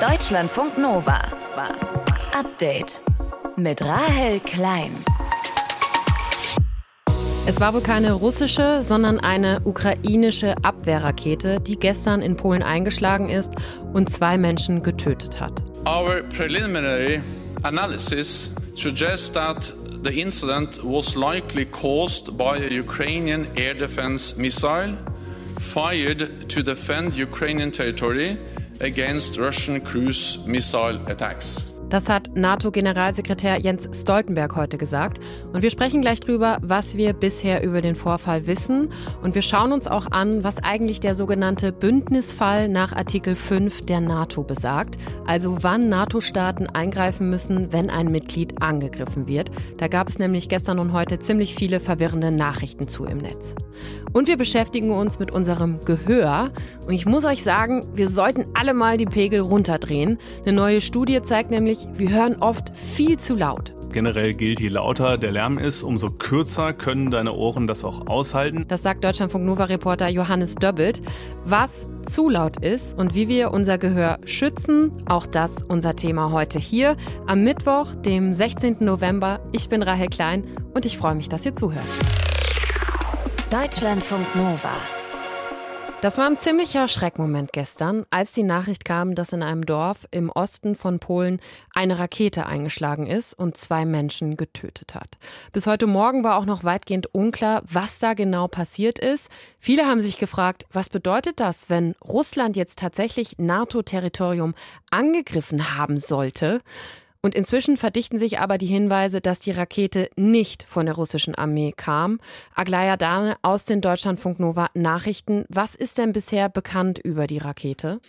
Deutschlandfunk Nova. Update mit Rahel Klein. Es war wohl keine russische, sondern eine ukrainische Abwehrrakete, die gestern in Polen eingeschlagen ist und zwei Menschen getötet hat. Our preliminary analysis suggests that the incident was likely caused by a Ukrainian air defense missile fired to defend Ukrainian territory against Russian cruise missile attacks. Das hat NATO-Generalsekretär Jens Stoltenberg heute gesagt. Und wir sprechen gleich drüber, was wir bisher über den Vorfall wissen. Und wir schauen uns auch an, was eigentlich der sogenannte Bündnisfall nach Artikel 5 der NATO besagt. Also wann NATO-Staaten eingreifen müssen, wenn ein Mitglied angegriffen wird. Da gab es nämlich gestern und heute ziemlich viele verwirrende Nachrichten zu im Netz. Und wir beschäftigen uns mit unserem Gehör. Und ich muss euch sagen, wir sollten alle mal die Pegel runterdrehen. Eine neue Studie zeigt nämlich, wir hören oft viel zu laut. Generell gilt, je lauter der Lärm ist, umso kürzer können deine Ohren das auch aushalten. Das sagt Deutschlandfunk Nova-Reporter Johannes Döbbelt. Was zu laut ist und wie wir unser Gehör schützen, auch das unser Thema heute hier am Mittwoch, dem 16. November. Ich bin Rahel Klein und ich freue mich, dass ihr zuhört. Deutschlandfunk Nova. Das war ein ziemlicher Schreckmoment gestern, als die Nachricht kam, dass in einem Dorf im Osten von Polen eine Rakete eingeschlagen ist und zwei Menschen getötet hat. Bis heute Morgen war auch noch weitgehend unklar, was da genau passiert ist. Viele haben sich gefragt, was bedeutet das, wenn Russland jetzt tatsächlich NATO-Territorium angegriffen haben sollte? Und inzwischen verdichten sich aber die Hinweise, dass die Rakete nicht von der russischen Armee kam. Aglaya Dane aus den Deutschlandfunk Nova Nachrichten. Was ist denn bisher bekannt über die Rakete?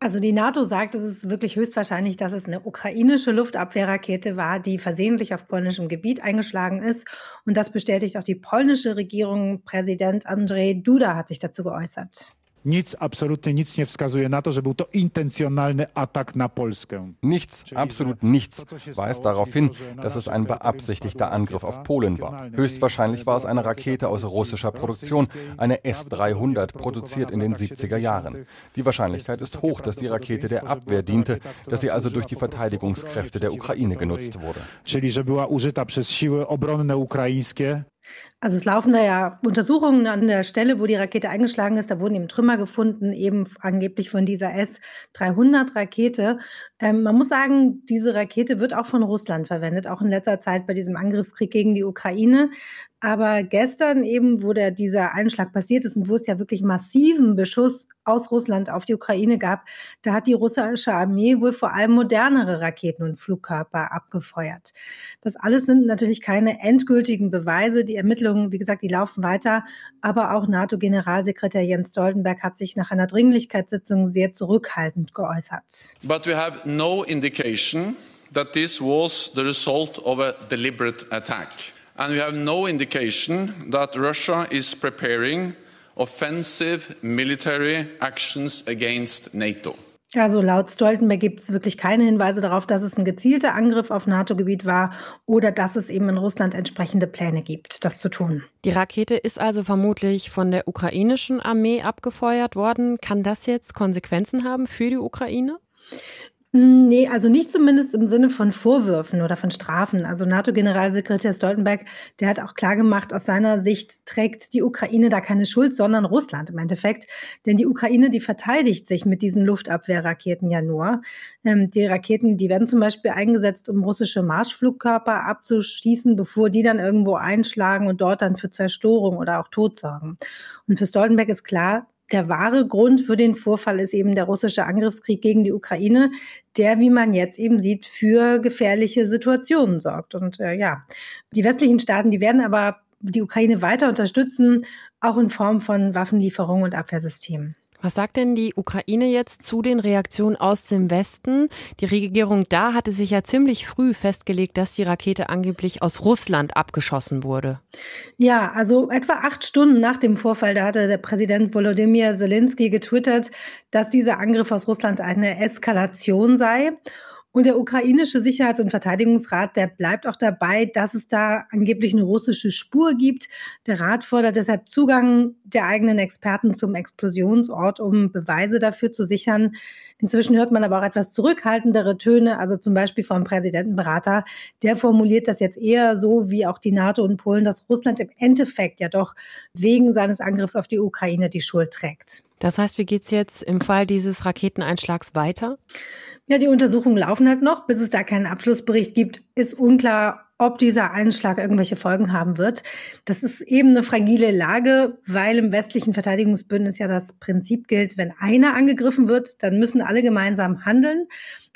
Also die NATO sagt, es ist wirklich höchstwahrscheinlich, dass es eine ukrainische Luftabwehrrakete war, die versehentlich auf polnischem Gebiet eingeschlagen ist. Und das bestätigt auch die polnische Regierung. Präsident Andrzej Duda hat sich dazu geäußert. Nic, absolutnie nic nie wskazuje na to, że był to intencjonalny atak na Polskę. Nichts, absolut nichts weist darauf hin, dass es ein beabsichtigter Angriff auf Polen war. Höchstwahrscheinlich war es eine Rakete aus russischer Produktion, eine S-300, produziert in den 70er Jahren. Die Wahrscheinlichkeit ist hoch, dass die Rakete der Abwehr diente, dass sie also durch die Verteidigungskräfte der Ukraine genutzt wurde. Czyli, że była użyta przez siły obronne ukraińskie. Also es laufen da ja Untersuchungen an der Stelle, wo die Rakete eingeschlagen ist. Da wurden eben Trümmer gefunden, eben angeblich von dieser S-300-Rakete. Ähm, man muss sagen, diese Rakete wird auch von Russland verwendet, auch in letzter Zeit bei diesem Angriffskrieg gegen die Ukraine. Aber gestern eben, wo der, dieser Einschlag passiert ist und wo es ja wirklich massiven Beschuss aus Russland auf die Ukraine gab, da hat die russische Armee wohl vor allem modernere Raketen und Flugkörper abgefeuert. Das alles sind natürlich keine endgültigen Beweise. Die Ermittlungen, wie gesagt, die laufen weiter. Aber auch NATO-Generalsekretär Jens Stoltenberg hat sich nach einer Dringlichkeitssitzung sehr zurückhaltend geäußert. But we have no indication that this was the result of a deliberate attack. And we have no indication that Russia is preparing offensive military actions against NATO. Also laut Stoltenberg gibt es wirklich keine Hinweise darauf, dass es ein gezielter Angriff auf NATO-Gebiet war oder dass es eben in Russland entsprechende Pläne gibt, das zu tun. Die Rakete ist also vermutlich von der ukrainischen Armee abgefeuert worden. Kann das jetzt Konsequenzen haben für die Ukraine? Hm, nee, also nicht zumindest im Sinne von Vorwürfen oder von Strafen. Also NATO-Generalsekretär Stoltenberg, der hat auch klargemacht, aus seiner Sicht trägt die Ukraine da keine Schuld, sondern Russland im Endeffekt. Denn die Ukraine, die verteidigt sich mit diesen Luftabwehrraketen ja nur. Ähm, die Raketen, die werden zum Beispiel eingesetzt, um russische Marschflugkörper abzuschießen, bevor die dann irgendwo einschlagen und dort dann für Zerstörung oder auch Tod sorgen. Und für Stoltenberg ist klar, der wahre Grund für den Vorfall ist eben der russische Angriffskrieg gegen die Ukraine, der, wie man jetzt eben sieht, für gefährliche Situationen sorgt. Und äh, ja, die westlichen Staaten, die werden aber die Ukraine weiter unterstützen, auch in Form von Waffenlieferungen und Abwehrsystemen. Was sagt denn die Ukraine jetzt zu den Reaktionen aus dem Westen? Die Regierung da hatte sich ja ziemlich früh festgelegt, dass die Rakete angeblich aus Russland abgeschossen wurde. Ja, also etwa acht Stunden nach dem Vorfall, da hatte der Präsident Volodymyr Zelensky getwittert, dass dieser Angriff aus Russland eine Eskalation sei. Und der ukrainische Sicherheits- und Verteidigungsrat, der bleibt auch dabei, dass es da angeblich eine russische Spur gibt. Der Rat fordert deshalb Zugang der eigenen Experten zum Explosionsort, um Beweise dafür zu sichern. Inzwischen hört man aber auch etwas zurückhaltendere Töne, also zum Beispiel vom Präsidentenberater. Der formuliert das jetzt eher so wie auch die NATO und Polen, dass Russland im Endeffekt ja doch wegen seines Angriffs auf die Ukraine die Schuld trägt. Das heißt, wie geht es jetzt im Fall dieses Raketeneinschlags weiter? Ja, die Untersuchungen laufen halt noch. Bis es da keinen Abschlussbericht gibt, ist unklar, ob dieser Einschlag irgendwelche Folgen haben wird. Das ist eben eine fragile Lage, weil im westlichen Verteidigungsbündnis ja das Prinzip gilt, wenn einer angegriffen wird, dann müssen alle gemeinsam handeln.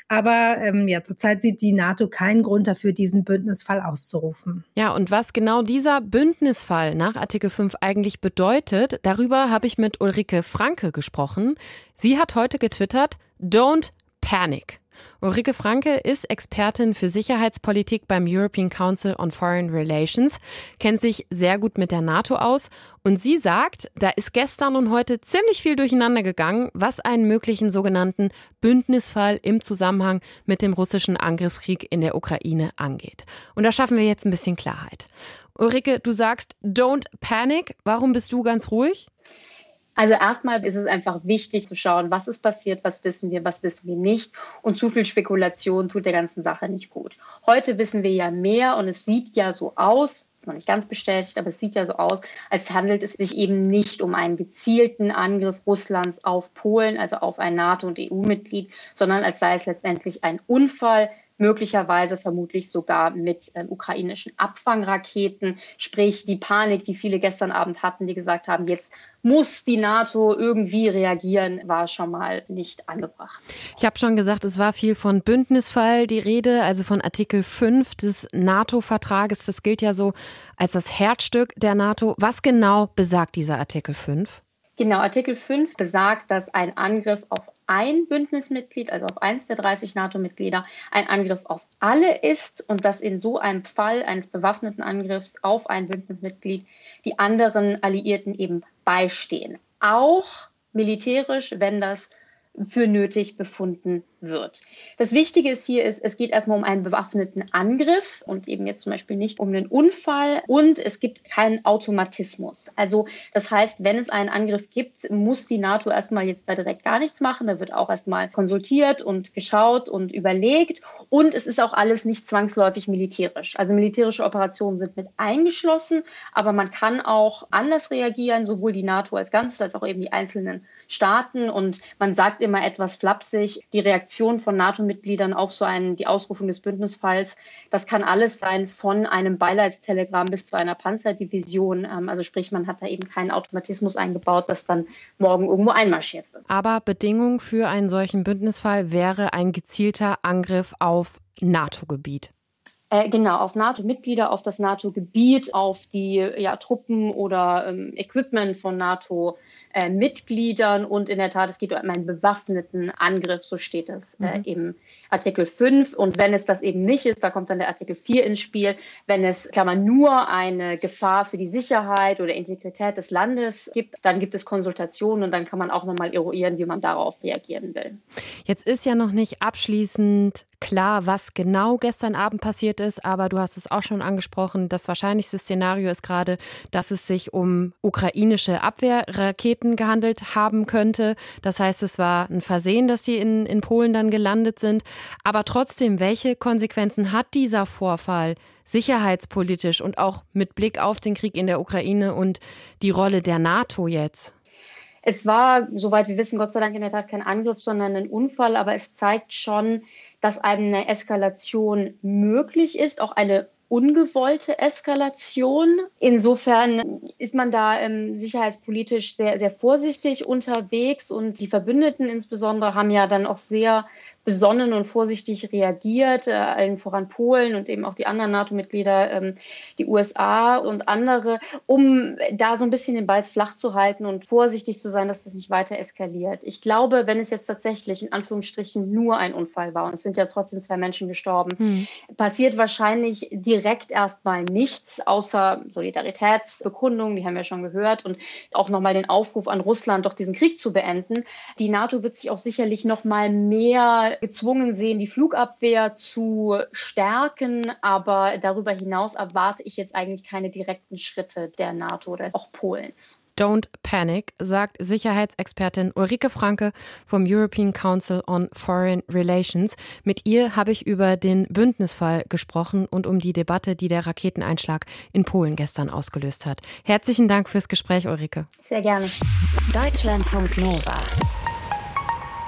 Aber ähm, ja, zurzeit sieht die NATO keinen Grund dafür, diesen Bündnisfall auszurufen. Ja, und was genau dieser Bündnisfall nach Artikel 5 eigentlich bedeutet, darüber habe ich mit Ulrike Franke gesprochen. Sie hat heute getwittert, Don't panic. Ulrike Franke ist Expertin für Sicherheitspolitik beim European Council on Foreign Relations, kennt sich sehr gut mit der NATO aus und sie sagt, da ist gestern und heute ziemlich viel durcheinander gegangen, was einen möglichen sogenannten Bündnisfall im Zusammenhang mit dem russischen Angriffskrieg in der Ukraine angeht. Und da schaffen wir jetzt ein bisschen Klarheit. Ulrike, du sagst, don't panic. Warum bist du ganz ruhig? Also erstmal ist es einfach wichtig zu schauen, was ist passiert, was wissen wir, was wissen wir nicht. Und zu viel Spekulation tut der ganzen Sache nicht gut. Heute wissen wir ja mehr und es sieht ja so aus, ist noch nicht ganz bestätigt, aber es sieht ja so aus, als handelt es sich eben nicht um einen gezielten Angriff Russlands auf Polen, also auf ein NATO- und EU-Mitglied, sondern als sei es letztendlich ein Unfall, möglicherweise vermutlich sogar mit ähm, ukrainischen Abfangraketen. Sprich, die Panik, die viele gestern Abend hatten, die gesagt haben, jetzt muss die NATO irgendwie reagieren, war schon mal nicht angebracht. Ich habe schon gesagt, es war viel von Bündnisfall die Rede, also von Artikel 5 des NATO-Vertrages. Das gilt ja so als das Herzstück der NATO. Was genau besagt dieser Artikel 5? Genau, Artikel 5 besagt, dass ein Angriff auf ein Bündnismitglied, also auf eins der 30 NATO-Mitglieder, ein Angriff auf alle ist und dass in so einem Fall eines bewaffneten Angriffs auf ein Bündnismitglied die anderen Alliierten eben beistehen. Auch militärisch, wenn das für nötig befunden wird. Das Wichtige ist hier ist, es geht erstmal um einen bewaffneten Angriff und eben jetzt zum Beispiel nicht um einen Unfall und es gibt keinen Automatismus. Also das heißt, wenn es einen Angriff gibt, muss die NATO erstmal jetzt da direkt gar nichts machen. Da wird auch erstmal konsultiert und geschaut und überlegt und es ist auch alles nicht zwangsläufig militärisch. Also militärische Operationen sind mit eingeschlossen, aber man kann auch anders reagieren, sowohl die NATO als Ganzes als auch eben die einzelnen Staaten und man sagt immer etwas flapsig, die Reaktion von NATO-Mitgliedern auf so einen, die Ausrufung des Bündnisfalls, das kann alles sein von einem Beileidstelegramm bis zu einer Panzerdivision. Ähm, also sprich, man hat da eben keinen Automatismus eingebaut, dass dann morgen irgendwo einmarschiert wird. Aber Bedingung für einen solchen Bündnisfall wäre ein gezielter Angriff auf NATO-Gebiet. Äh, genau, auf NATO-Mitglieder, auf das NATO-Gebiet, auf die ja, Truppen oder ähm, Equipment von NATO äh, Mitgliedern und in der Tat, es geht um einen bewaffneten Angriff, so steht es äh, mhm. im Artikel 5. Und wenn es das eben nicht ist, da kommt dann der Artikel 4 ins Spiel, wenn es, Klammer, nur eine Gefahr für die Sicherheit oder Integrität des Landes gibt, dann gibt es Konsultationen und dann kann man auch nochmal eruieren, wie man darauf reagieren will. Jetzt ist ja noch nicht abschließend klar, was genau gestern Abend passiert ist, aber du hast es auch schon angesprochen. Das wahrscheinlichste Szenario ist gerade, dass es sich um ukrainische Abwehrraketen gehandelt haben könnte. Das heißt, es war ein Versehen, dass die in, in Polen dann gelandet sind. Aber trotzdem, welche Konsequenzen hat dieser Vorfall sicherheitspolitisch und auch mit Blick auf den Krieg in der Ukraine und die Rolle der NATO jetzt? Es war, soweit wir wissen, Gott sei Dank in der Tat kein Angriff, sondern ein Unfall, aber es zeigt schon, dass eine Eskalation möglich ist, auch eine ungewollte Eskalation. Insofern ist man da ähm, sicherheitspolitisch sehr, sehr vorsichtig unterwegs und die Verbündeten insbesondere haben ja dann auch sehr besonnen und vorsichtig reagiert, äh, allen voran Polen und eben auch die anderen NATO-Mitglieder, ähm, die USA und andere, um da so ein bisschen den Ball flach zu halten und vorsichtig zu sein, dass das nicht weiter eskaliert. Ich glaube, wenn es jetzt tatsächlich in Anführungsstrichen nur ein Unfall war und es sind ja trotzdem zwei Menschen gestorben, hm. passiert wahrscheinlich direkt erstmal nichts außer Solidaritätsbekundungen, die haben wir schon gehört und auch nochmal den Aufruf an Russland, doch diesen Krieg zu beenden. Die NATO wird sich auch sicherlich nochmal mehr gezwungen sehen, die Flugabwehr zu stärken. Aber darüber hinaus erwarte ich jetzt eigentlich keine direkten Schritte der NATO oder auch Polens. Don't Panic, sagt Sicherheitsexpertin Ulrike Franke vom European Council on Foreign Relations. Mit ihr habe ich über den Bündnisfall gesprochen und um die Debatte, die der Raketeneinschlag in Polen gestern ausgelöst hat. Herzlichen Dank fürs Gespräch, Ulrike. Sehr gerne. Deutschlandfunk Nova.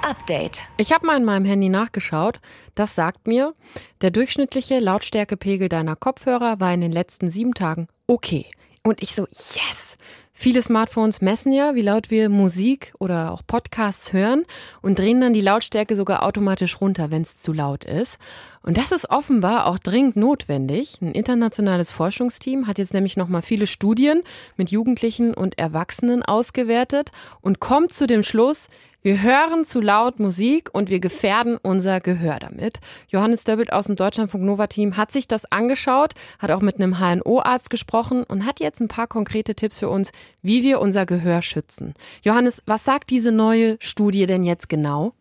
Update. Ich habe mal in meinem Handy nachgeschaut. Das sagt mir, der durchschnittliche Lautstärkepegel deiner Kopfhörer war in den letzten sieben Tagen okay. Und ich so, yes! Viele Smartphones messen ja, wie laut wir Musik oder auch Podcasts hören und drehen dann die Lautstärke sogar automatisch runter, wenn es zu laut ist. Und das ist offenbar auch dringend notwendig. Ein internationales Forschungsteam hat jetzt nämlich nochmal viele Studien mit Jugendlichen und Erwachsenen ausgewertet und kommt zu dem Schluss, wir hören zu laut Musik und wir gefährden unser Gehör damit. Johannes Döbbelt aus dem Deutschlandfunk Nova Team hat sich das angeschaut, hat auch mit einem HNO-Arzt gesprochen und hat jetzt ein paar konkrete Tipps für uns, wie wir unser Gehör schützen. Johannes, was sagt diese neue Studie denn jetzt genau?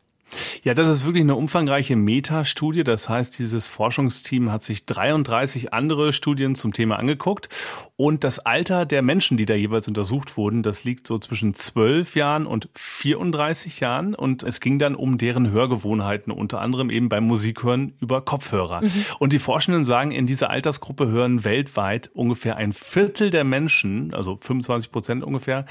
Ja, das ist wirklich eine umfangreiche Metastudie. Das heißt, dieses Forschungsteam hat sich 33 andere Studien zum Thema angeguckt. Und das Alter der Menschen, die da jeweils untersucht wurden, das liegt so zwischen 12 Jahren und 34 Jahren. Und es ging dann um deren Hörgewohnheiten, unter anderem eben beim Musikhören über Kopfhörer. Mhm. Und die Forschenden sagen, in dieser Altersgruppe hören weltweit ungefähr ein Viertel der Menschen, also 25 Prozent ungefähr,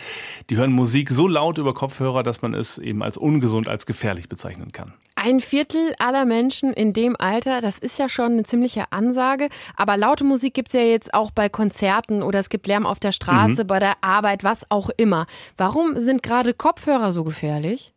die hören Musik so laut über Kopfhörer, dass man es eben als ungesund, als gefährlich bezeichnet bezeichnen kann. Ein Viertel aller Menschen in dem Alter, das ist ja schon eine ziemliche Ansage. Aber laute Musik gibt es ja jetzt auch bei Konzerten oder es gibt Lärm auf der Straße, mhm. bei der Arbeit, was auch immer. Warum sind gerade Kopfhörer so gefährlich?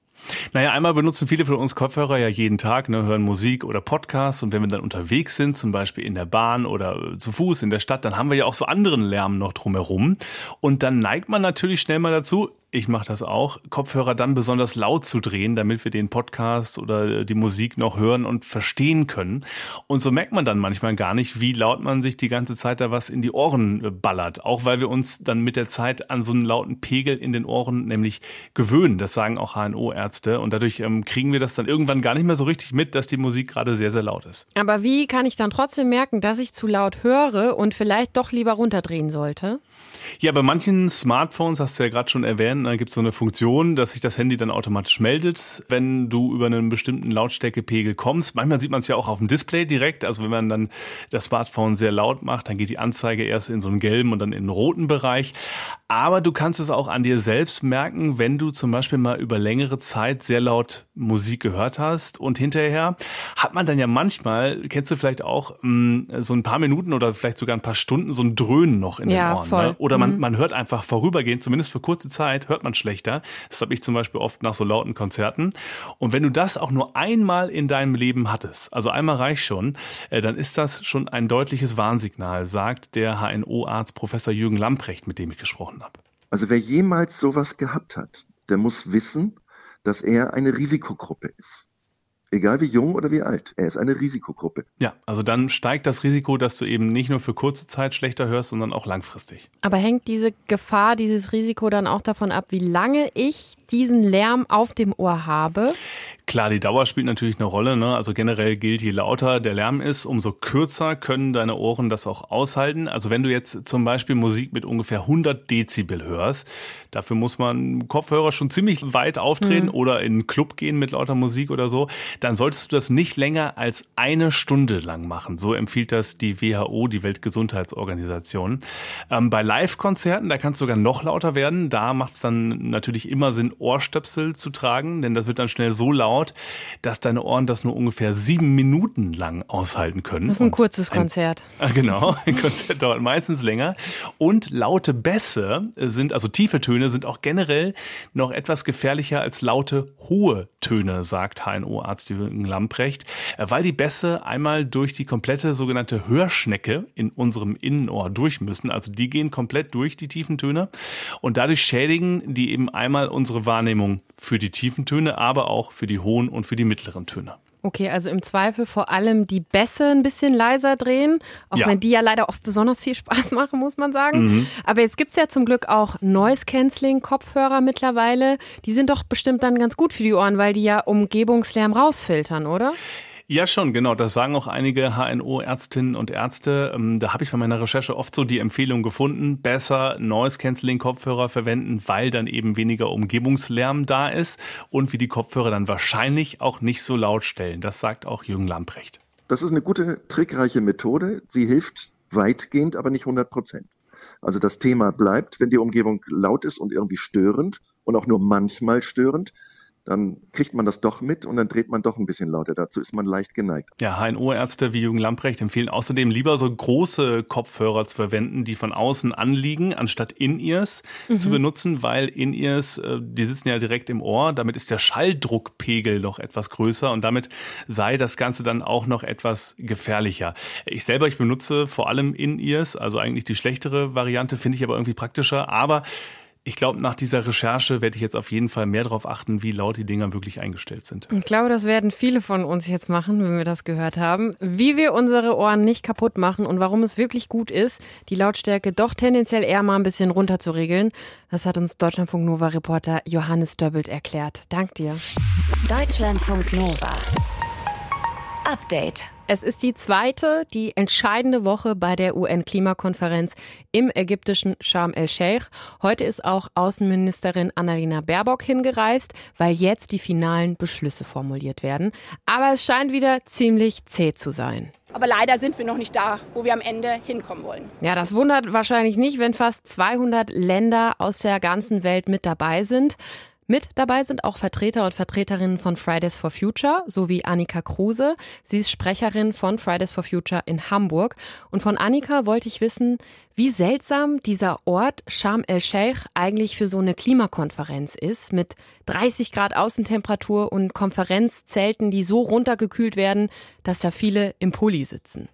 Naja, einmal benutzen viele von uns Kopfhörer ja jeden Tag, ne, hören Musik oder Podcasts und wenn wir dann unterwegs sind, zum Beispiel in der Bahn oder zu Fuß in der Stadt, dann haben wir ja auch so anderen Lärm noch drumherum und dann neigt man natürlich schnell mal dazu, ich mache das auch, Kopfhörer dann besonders laut zu drehen, damit wir den Podcast oder die Musik noch hören und verstehen können. Und so merkt man dann manchmal gar nicht, wie laut man sich die ganze Zeit da was in die Ohren äh, ballert. Auch weil wir uns dann mit der Zeit an so einen lauten Pegel in den Ohren nämlich gewöhnen. Das sagen auch HNO-Ärzte. Und dadurch ähm, kriegen wir das dann irgendwann gar nicht mehr so richtig mit, dass die Musik gerade sehr, sehr laut ist. Aber wie kann ich dann trotzdem merken, dass ich zu laut höre und vielleicht doch lieber runterdrehen sollte? Ja, bei manchen Smartphones, hast du ja gerade schon erwähnt, da gibt es so eine Funktion, dass sich das Handy dann automatisch meldet, wenn du über einen bestimmten Lautstärkepegel kommst. Manchmal sieht man es ja auch auf dem Display direkt. Also wenn man dann das Smartphone sehr laut macht, dann geht die Anzeige erst in so einen gelben und dann in einen roten Bereich. Aber du kannst es auch an dir selbst merken, wenn du zum Beispiel mal über längere Zeit sehr laut Musik gehört hast und hinterher hat man dann ja manchmal, kennst du vielleicht auch, mm, so ein paar Minuten oder vielleicht sogar ein paar Stunden so ein Dröhnen noch in ja, den Ohren. Ne? Voll. Ne? Oder man, mhm. man hört einfach vorübergehend, zumindest für kurze Zeit, hört man schlechter. Das habe ich zum Beispiel oft nach so lauten Konzerten. Und wenn du das auch nur einmal in deinem Leben hattest, also einmal reicht schon, äh, dann ist das schon ein deutliches Warnsignal, sagt der HNO-Arzt Professor Jürgen Lamprecht, mit dem ich gesprochen habe. Also wer jemals sowas gehabt hat, der muss wissen, dass er eine Risikogruppe ist. Egal wie jung oder wie alt, er ist eine Risikogruppe. Ja, also dann steigt das Risiko, dass du eben nicht nur für kurze Zeit schlechter hörst, sondern auch langfristig. Aber hängt diese Gefahr, dieses Risiko dann auch davon ab, wie lange ich diesen Lärm auf dem Ohr habe? Klar, die Dauer spielt natürlich eine Rolle. Ne? Also generell gilt, je lauter der Lärm ist, umso kürzer können deine Ohren das auch aushalten. Also wenn du jetzt zum Beispiel Musik mit ungefähr 100 Dezibel hörst, dafür muss man Kopfhörer schon ziemlich weit auftreten mhm. oder in einen Club gehen mit lauter Musik oder so, dann solltest du das nicht länger als eine Stunde lang machen. So empfiehlt das die WHO, die Weltgesundheitsorganisation. Ähm, bei Live-Konzerten, da kann es sogar noch lauter werden. Da macht es dann natürlich immer Sinn, Ohrstöpsel zu tragen, denn das wird dann schnell so laut, laut, dass deine Ohren das nur ungefähr sieben Minuten lang aushalten können. Das ist ein kurzes ein, Konzert. Äh, genau, ein Konzert dauert meistens länger. Und laute Bässe sind, also tiefe Töne, sind auch generell noch etwas gefährlicher als laute hohe Töne, sagt HNO-Arzt Jürgen Lamprecht, weil die Bässe einmal durch die komplette sogenannte Hörschnecke in unserem Innenohr durch müssen. Also die gehen komplett durch die tiefen Töne und dadurch schädigen die eben einmal unsere Wahrnehmung für die tiefen Töne, aber auch für die hohen und für die mittleren Töne. Okay, also im Zweifel vor allem die Bässe ein bisschen leiser drehen, auch ja. wenn die ja leider oft besonders viel Spaß machen, muss man sagen. Mhm. Aber jetzt gibt es ja zum Glück auch Noise-Canceling-Kopfhörer mittlerweile. Die sind doch bestimmt dann ganz gut für die Ohren, weil die ja Umgebungslärm rausfiltern, oder? Ja, schon, genau. Das sagen auch einige HNO-Ärztinnen und Ärzte. Ähm, da habe ich bei meiner Recherche oft so die Empfehlung gefunden, besser Noise-Canceling-Kopfhörer verwenden, weil dann eben weniger Umgebungslärm da ist und wie die Kopfhörer dann wahrscheinlich auch nicht so laut stellen. Das sagt auch Jürgen Lamprecht. Das ist eine gute, trickreiche Methode. Sie hilft weitgehend, aber nicht 100 Prozent. Also das Thema bleibt, wenn die Umgebung laut ist und irgendwie störend und auch nur manchmal störend, dann kriegt man das doch mit und dann dreht man doch ein bisschen lauter. Dazu ist man leicht geneigt. Ja, HNO-Ärzte wie Jürgen Lamprecht empfehlen außerdem lieber so große Kopfhörer zu verwenden, die von außen anliegen, anstatt In-Ears mhm. zu benutzen, weil In-Ears, äh, die sitzen ja direkt im Ohr, damit ist der Schalldruckpegel noch etwas größer und damit sei das Ganze dann auch noch etwas gefährlicher. Ich selber, ich benutze vor allem In-Ears, also eigentlich die schlechtere Variante, finde ich aber irgendwie praktischer, aber ich glaube, nach dieser Recherche werde ich jetzt auf jeden Fall mehr darauf achten, wie laut die Dinger wirklich eingestellt sind. Ich glaube, das werden viele von uns jetzt machen, wenn wir das gehört haben. Wie wir unsere Ohren nicht kaputt machen und warum es wirklich gut ist, die Lautstärke doch tendenziell eher mal ein bisschen runter zu regeln, das hat uns Deutschlandfunk Nova Reporter Johannes Döbbelt erklärt. Dank dir. Deutschlandfunk Nova. Update. Es ist die zweite, die entscheidende Woche bei der UN-Klimakonferenz im ägyptischen Sharm el-Sheikh. Heute ist auch Außenministerin Annalena Baerbock hingereist, weil jetzt die finalen Beschlüsse formuliert werden. Aber es scheint wieder ziemlich zäh zu sein. Aber leider sind wir noch nicht da, wo wir am Ende hinkommen wollen. Ja, das wundert wahrscheinlich nicht, wenn fast 200 Länder aus der ganzen Welt mit dabei sind. Mit dabei sind auch Vertreter und Vertreterinnen von Fridays for Future sowie Annika Kruse. Sie ist Sprecherin von Fridays for Future in Hamburg. Und von Annika wollte ich wissen, wie seltsam dieser Ort Sharm el-Sheikh eigentlich für so eine Klimakonferenz ist, mit 30 Grad Außentemperatur und Konferenzzelten, die so runtergekühlt werden, dass da viele im Pulli sitzen.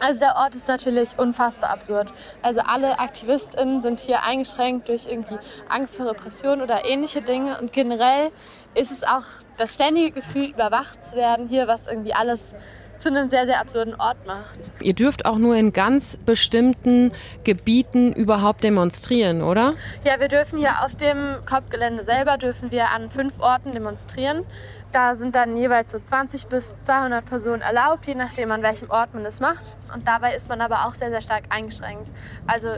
Also der Ort ist natürlich unfassbar absurd. Also alle AktivistInnen sind hier eingeschränkt durch irgendwie Angst vor Repression oder ähnliche Dinge. Und generell ist es auch das ständige Gefühl, überwacht zu werden hier, was irgendwie alles zu einem sehr, sehr absurden Ort macht. Ihr dürft auch nur in ganz bestimmten Gebieten überhaupt demonstrieren, oder? Ja, wir dürfen hier auf dem COP-Gelände selber dürfen wir an fünf Orten demonstrieren. Da sind dann jeweils so 20 bis 200 Personen erlaubt, je nachdem an welchem Ort man das macht. Und dabei ist man aber auch sehr, sehr stark eingeschränkt. Also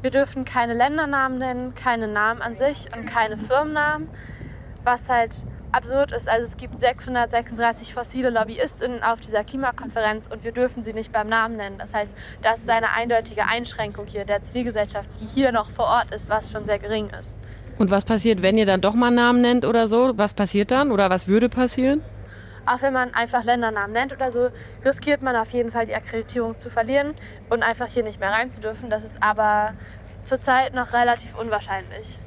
wir dürfen keine Ländernamen nennen, keine Namen an sich und keine Firmennamen, was halt absurd ist. Also es gibt 636 fossile LobbyistInnen auf dieser Klimakonferenz und wir dürfen sie nicht beim Namen nennen. Das heißt, das ist eine eindeutige Einschränkung hier der Zivilgesellschaft, die hier noch vor Ort ist, was schon sehr gering ist. Und was passiert, wenn ihr dann doch mal Namen nennt oder so? Was passiert dann oder was würde passieren? Auch wenn man einfach Ländernamen nennt oder so, riskiert man auf jeden Fall die Akkreditierung zu verlieren und einfach hier nicht mehr rein zu dürfen. Das ist aber zurzeit noch relativ unwahrscheinlich.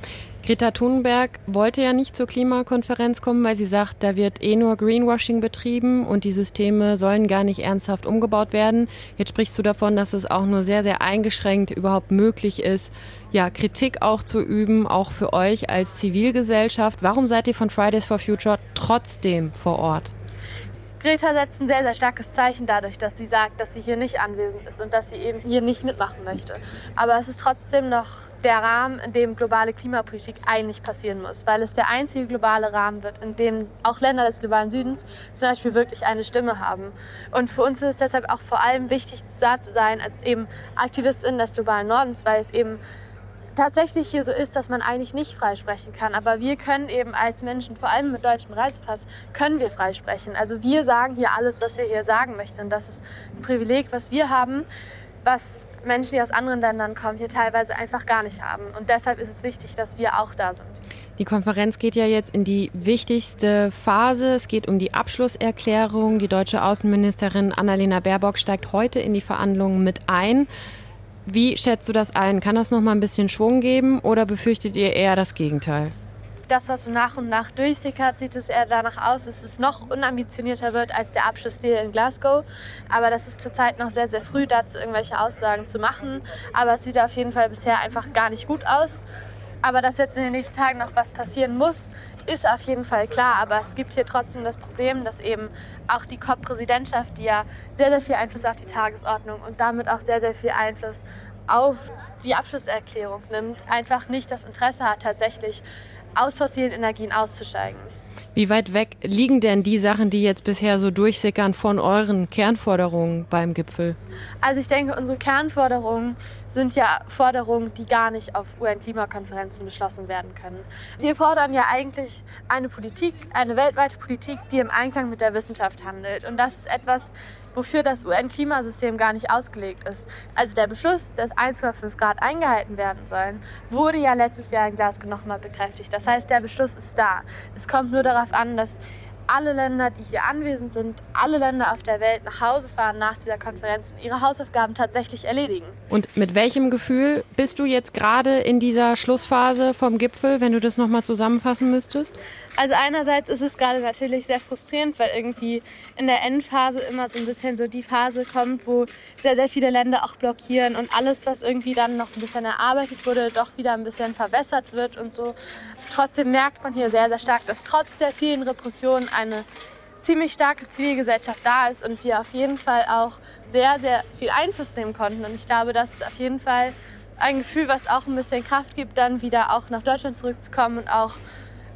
Greta Thunberg wollte ja nicht zur Klimakonferenz kommen, weil sie sagt, da wird eh nur Greenwashing betrieben und die Systeme sollen gar nicht ernsthaft umgebaut werden. Jetzt sprichst du davon, dass es auch nur sehr, sehr eingeschränkt überhaupt möglich ist, ja, Kritik auch zu üben, auch für euch als Zivilgesellschaft. Warum seid ihr von Fridays for Future trotzdem vor Ort? Greta setzt ein sehr, sehr starkes Zeichen dadurch, dass sie sagt, dass sie hier nicht anwesend ist und dass sie eben hier nicht mitmachen möchte. Aber es ist trotzdem noch der Rahmen, in dem globale Klimapolitik eigentlich passieren muss, weil es der einzige globale Rahmen wird, in dem auch Länder des globalen Südens zum Beispiel wirklich eine Stimme haben. Und für uns ist es deshalb auch vor allem wichtig, da zu sein als eben Aktivistin des globalen Nordens, weil es eben tatsächlich hier so ist, dass man eigentlich nicht freisprechen kann. Aber wir können eben als Menschen, vor allem mit deutschem Reisepass, können wir freisprechen. Also wir sagen hier alles, was wir hier sagen möchten. Und das ist ein Privileg, was wir haben, was Menschen, die aus anderen Ländern kommen, hier teilweise einfach gar nicht haben. Und deshalb ist es wichtig, dass wir auch da sind. Die Konferenz geht ja jetzt in die wichtigste Phase. Es geht um die Abschlusserklärung. Die deutsche Außenministerin Annalena Baerbock steigt heute in die Verhandlungen mit ein. Wie schätzt du das ein? Kann das noch mal ein bisschen Schwung geben oder befürchtet ihr eher das Gegenteil? Das, was so nach und nach durchsickert, sieht es eher danach aus, dass es noch unambitionierter wird als der Abschlussdeal in Glasgow. Aber das ist zurzeit noch sehr, sehr früh, dazu irgendwelche Aussagen zu machen. Aber es sieht auf jeden Fall bisher einfach gar nicht gut aus. Aber dass jetzt in den nächsten Tagen noch was passieren muss, ist auf jeden Fall klar. Aber es gibt hier trotzdem das Problem, dass eben auch die COP-Präsidentschaft, die ja sehr, sehr viel Einfluss auf die Tagesordnung und damit auch sehr, sehr viel Einfluss auf die Abschlusserklärung nimmt, einfach nicht das Interesse hat, tatsächlich aus fossilen Energien auszusteigen. Wie weit weg liegen denn die Sachen, die jetzt bisher so durchsickern, von euren Kernforderungen beim Gipfel? Also ich denke, unsere Kernforderungen sind ja Forderungen, die gar nicht auf UN-Klimakonferenzen beschlossen werden können. Wir fordern ja eigentlich eine Politik, eine weltweite Politik, die im Einklang mit der Wissenschaft handelt. Und das ist etwas, wofür das UN-Klimasystem gar nicht ausgelegt ist. Also der Beschluss, dass 1,5 Grad eingehalten werden sollen, wurde ja letztes Jahr in Glasgow nochmal bekräftigt. Das heißt, der Beschluss ist da. Es kommt nur darauf an, dass alle Länder, die hier anwesend sind, alle Länder auf der Welt nach Hause fahren nach dieser Konferenz und ihre Hausaufgaben tatsächlich erledigen. Und mit welchem Gefühl bist du jetzt gerade in dieser Schlussphase vom Gipfel, wenn du das nochmal zusammenfassen müsstest? Also einerseits ist es gerade natürlich sehr frustrierend, weil irgendwie in der Endphase immer so ein bisschen so die Phase kommt, wo sehr, sehr viele Länder auch blockieren und alles, was irgendwie dann noch ein bisschen erarbeitet wurde, doch wieder ein bisschen verwässert wird und so. Trotzdem merkt man hier sehr, sehr stark, dass trotz der vielen Repressionen eine ziemlich starke Zivilgesellschaft da ist und wir auf jeden Fall auch sehr, sehr viel Einfluss nehmen konnten. Und ich glaube, das ist auf jeden Fall ein Gefühl, was auch ein bisschen Kraft gibt, dann wieder auch nach Deutschland zurückzukommen und auch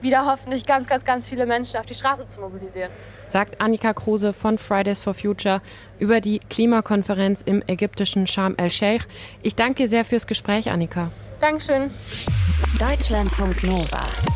wieder hoffentlich ganz, ganz, ganz viele Menschen auf die Straße zu mobilisieren. Sagt Annika Kruse von Fridays for Future über die Klimakonferenz im ägyptischen Sharm el-Sheikh. Ich danke dir sehr fürs Gespräch, Annika. Dankeschön. Deutschlandfunk Nova.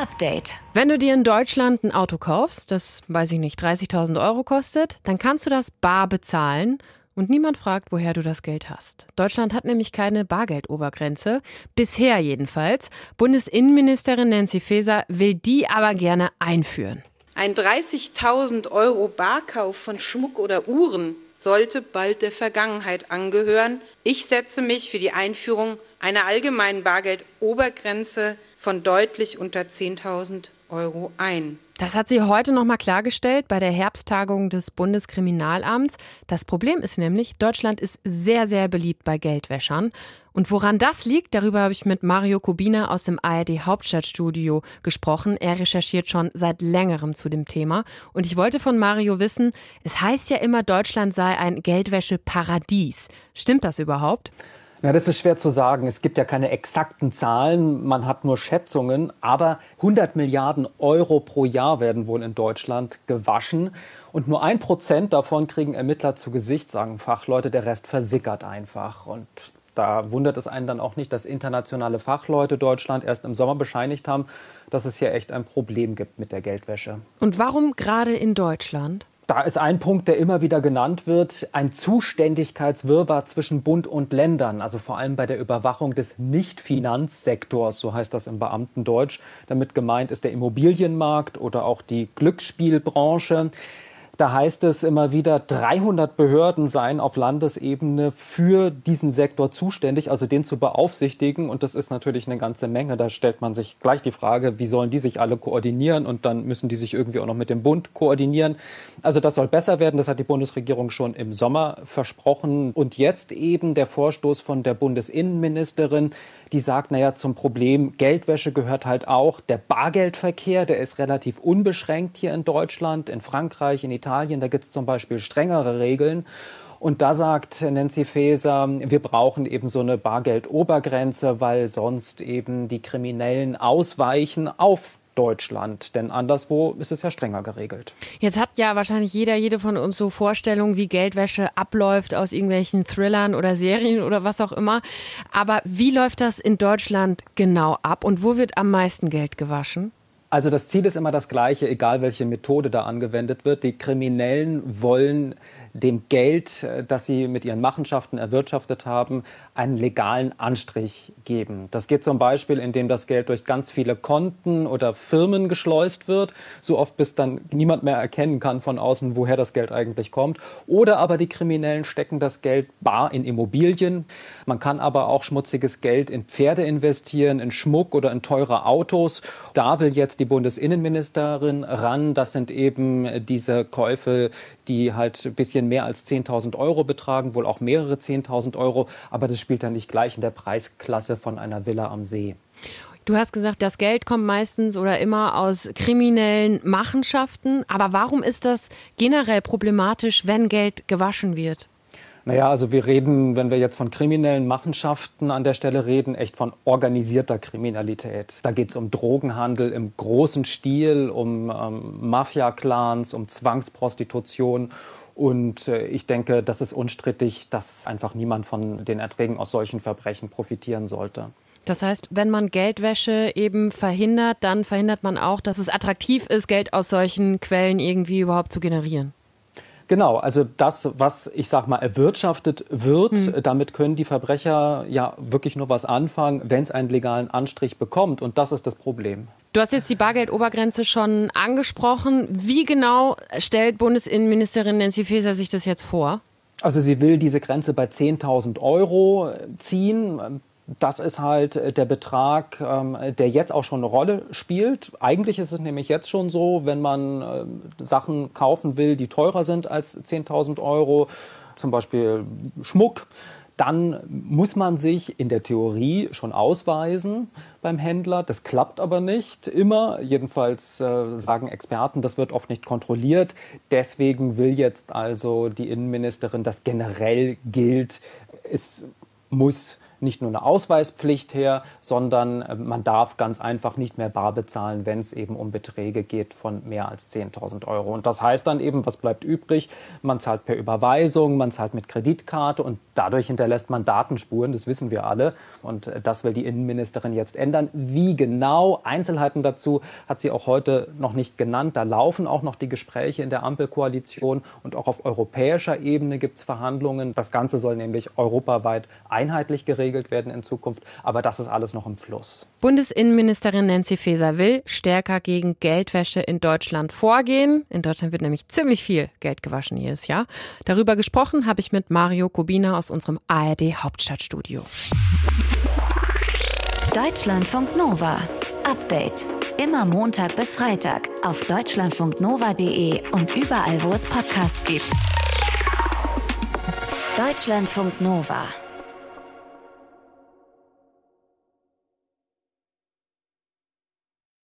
Update. Wenn du dir in Deutschland ein Auto kaufst, das, weiß ich nicht, 30.000 Euro kostet, dann kannst du das bar bezahlen und niemand fragt, woher du das Geld hast. Deutschland hat nämlich keine Bargeldobergrenze. Bisher jedenfalls. Bundesinnenministerin Nancy Faeser will die aber gerne einführen. Ein 30.000 Euro Barkauf von Schmuck oder Uhren sollte bald der Vergangenheit angehören. Ich setze mich für die Einführung einer allgemeinen Bargeldobergrenze von deutlich unter 10.000 Euro ein. Das hat sie heute noch mal klargestellt bei der Herbsttagung des Bundeskriminalamts. Das Problem ist nämlich, Deutschland ist sehr, sehr beliebt bei Geldwäschern. Und woran das liegt, darüber habe ich mit Mario Kubina aus dem ARD Hauptstadtstudio gesprochen. Er recherchiert schon seit längerem zu dem Thema. Und ich wollte von Mario wissen, es heißt ja immer, Deutschland sei ein Geldwäscheparadies. Stimmt das überhaupt? Ja, das ist schwer zu sagen. Es gibt ja keine exakten Zahlen, man hat nur Schätzungen. Aber 100 Milliarden Euro pro Jahr werden wohl in Deutschland gewaschen. Und nur ein Prozent davon kriegen Ermittler zu Gesicht, sagen Fachleute. Der Rest versickert einfach. Und da wundert es einen dann auch nicht, dass internationale Fachleute Deutschland erst im Sommer bescheinigt haben, dass es hier echt ein Problem gibt mit der Geldwäsche. Und warum gerade in Deutschland? Da ist ein Punkt, der immer wieder genannt wird, ein Zuständigkeitswirrwarr zwischen Bund und Ländern, also vor allem bei der Überwachung des Nicht-Finanzsektors, so heißt das im Beamtendeutsch. Damit gemeint ist der Immobilienmarkt oder auch die Glücksspielbranche. Da heißt es immer wieder, 300 Behörden seien auf Landesebene für diesen Sektor zuständig, also den zu beaufsichtigen. Und das ist natürlich eine ganze Menge. Da stellt man sich gleich die Frage, wie sollen die sich alle koordinieren? Und dann müssen die sich irgendwie auch noch mit dem Bund koordinieren. Also das soll besser werden. Das hat die Bundesregierung schon im Sommer versprochen. Und jetzt eben der Vorstoß von der Bundesinnenministerin, die sagt, naja, zum Problem Geldwäsche gehört halt auch der Bargeldverkehr. Der ist relativ unbeschränkt hier in Deutschland, in Frankreich, in Italien. Da gibt es zum Beispiel strengere Regeln. Und da sagt Nancy Faeser, wir brauchen eben so eine Bargeldobergrenze, weil sonst eben die Kriminellen ausweichen auf Deutschland, denn anderswo ist es ja strenger geregelt. Jetzt hat ja wahrscheinlich jeder, jede von uns so Vorstellungen, wie Geldwäsche abläuft aus irgendwelchen Thrillern oder Serien oder was auch immer. Aber wie läuft das in Deutschland genau ab und wo wird am meisten Geld gewaschen? Also das Ziel ist immer das gleiche, egal welche Methode da angewendet wird. Die Kriminellen wollen dem Geld, äh, das sie mit ihren Machenschaften erwirtschaftet haben, einen legalen Anstrich geben. Das geht zum Beispiel, indem das Geld durch ganz viele Konten oder Firmen geschleust wird, so oft bis dann niemand mehr erkennen kann von außen, woher das Geld eigentlich kommt. Oder aber die Kriminellen stecken das Geld bar in Immobilien. Man kann aber auch schmutziges Geld in Pferde investieren, in Schmuck oder in teure Autos. Da will jetzt die Bundesinnenministerin ran. Das sind eben diese Käufe, die halt ein bisschen mehr als 10.000 Euro betragen, wohl auch mehrere 10.000 Euro. Aber das spielt dann nicht gleich in der Preisklasse von einer Villa am See. Du hast gesagt, das Geld kommt meistens oder immer aus kriminellen Machenschaften. Aber warum ist das generell problematisch, wenn Geld gewaschen wird? Naja, also wir reden, wenn wir jetzt von kriminellen Machenschaften an der Stelle reden, echt von organisierter Kriminalität. Da geht es um Drogenhandel im großen Stil, um ähm, Mafia-Clans, um Zwangsprostitution. Und äh, ich denke, das ist unstrittig, dass einfach niemand von den Erträgen aus solchen Verbrechen profitieren sollte. Das heißt, wenn man Geldwäsche eben verhindert, dann verhindert man auch, dass es attraktiv ist, Geld aus solchen Quellen irgendwie überhaupt zu generieren. Genau, also das, was ich sag mal erwirtschaftet wird, hm. damit können die Verbrecher ja wirklich nur was anfangen, wenn es einen legalen Anstrich bekommt. Und das ist das Problem. Du hast jetzt die Bargeldobergrenze schon angesprochen. Wie genau stellt Bundesinnenministerin Nancy Faeser sich das jetzt vor? Also sie will diese Grenze bei 10.000 Euro ziehen. Das ist halt äh, der Betrag, ähm, der jetzt auch schon eine Rolle spielt. Eigentlich ist es nämlich jetzt schon so, wenn man äh, Sachen kaufen will, die teurer sind als 10.000 Euro, zum Beispiel Schmuck, dann muss man sich in der Theorie schon ausweisen beim Händler. Das klappt aber nicht immer. Jedenfalls äh, sagen Experten, das wird oft nicht kontrolliert. Deswegen will jetzt also die Innenministerin, dass generell gilt, es muss nicht nur eine Ausweispflicht her, sondern äh, man darf ganz einfach nicht mehr bar bezahlen, wenn es eben um Beträge geht von mehr als 10.000 Euro. Und das heißt dann eben, was bleibt übrig? Man zahlt per Überweisung, man zahlt mit Kreditkarte und dadurch hinterlässt man Datenspuren, das wissen wir alle. Und äh, das will die Innenministerin jetzt ändern. Wie genau? Einzelheiten dazu hat sie auch heute noch nicht genannt. Da laufen auch noch die Gespräche in der Ampelkoalition und auch auf europäischer Ebene gibt es Verhandlungen. Das Ganze soll nämlich europaweit einheitlich geregelt geregelt werden in Zukunft. Aber das ist alles noch im Fluss. Bundesinnenministerin Nancy Faeser will stärker gegen Geldwäsche in Deutschland vorgehen. In Deutschland wird nämlich ziemlich viel Geld gewaschen jedes Jahr. Darüber gesprochen habe ich mit Mario Kubina aus unserem ARD Hauptstadtstudio. Deutschlandfunk Nova. Update. Immer Montag bis Freitag auf deutschlandfunknova.de und überall, wo es Podcasts gibt. Deutschlandfunk Nova.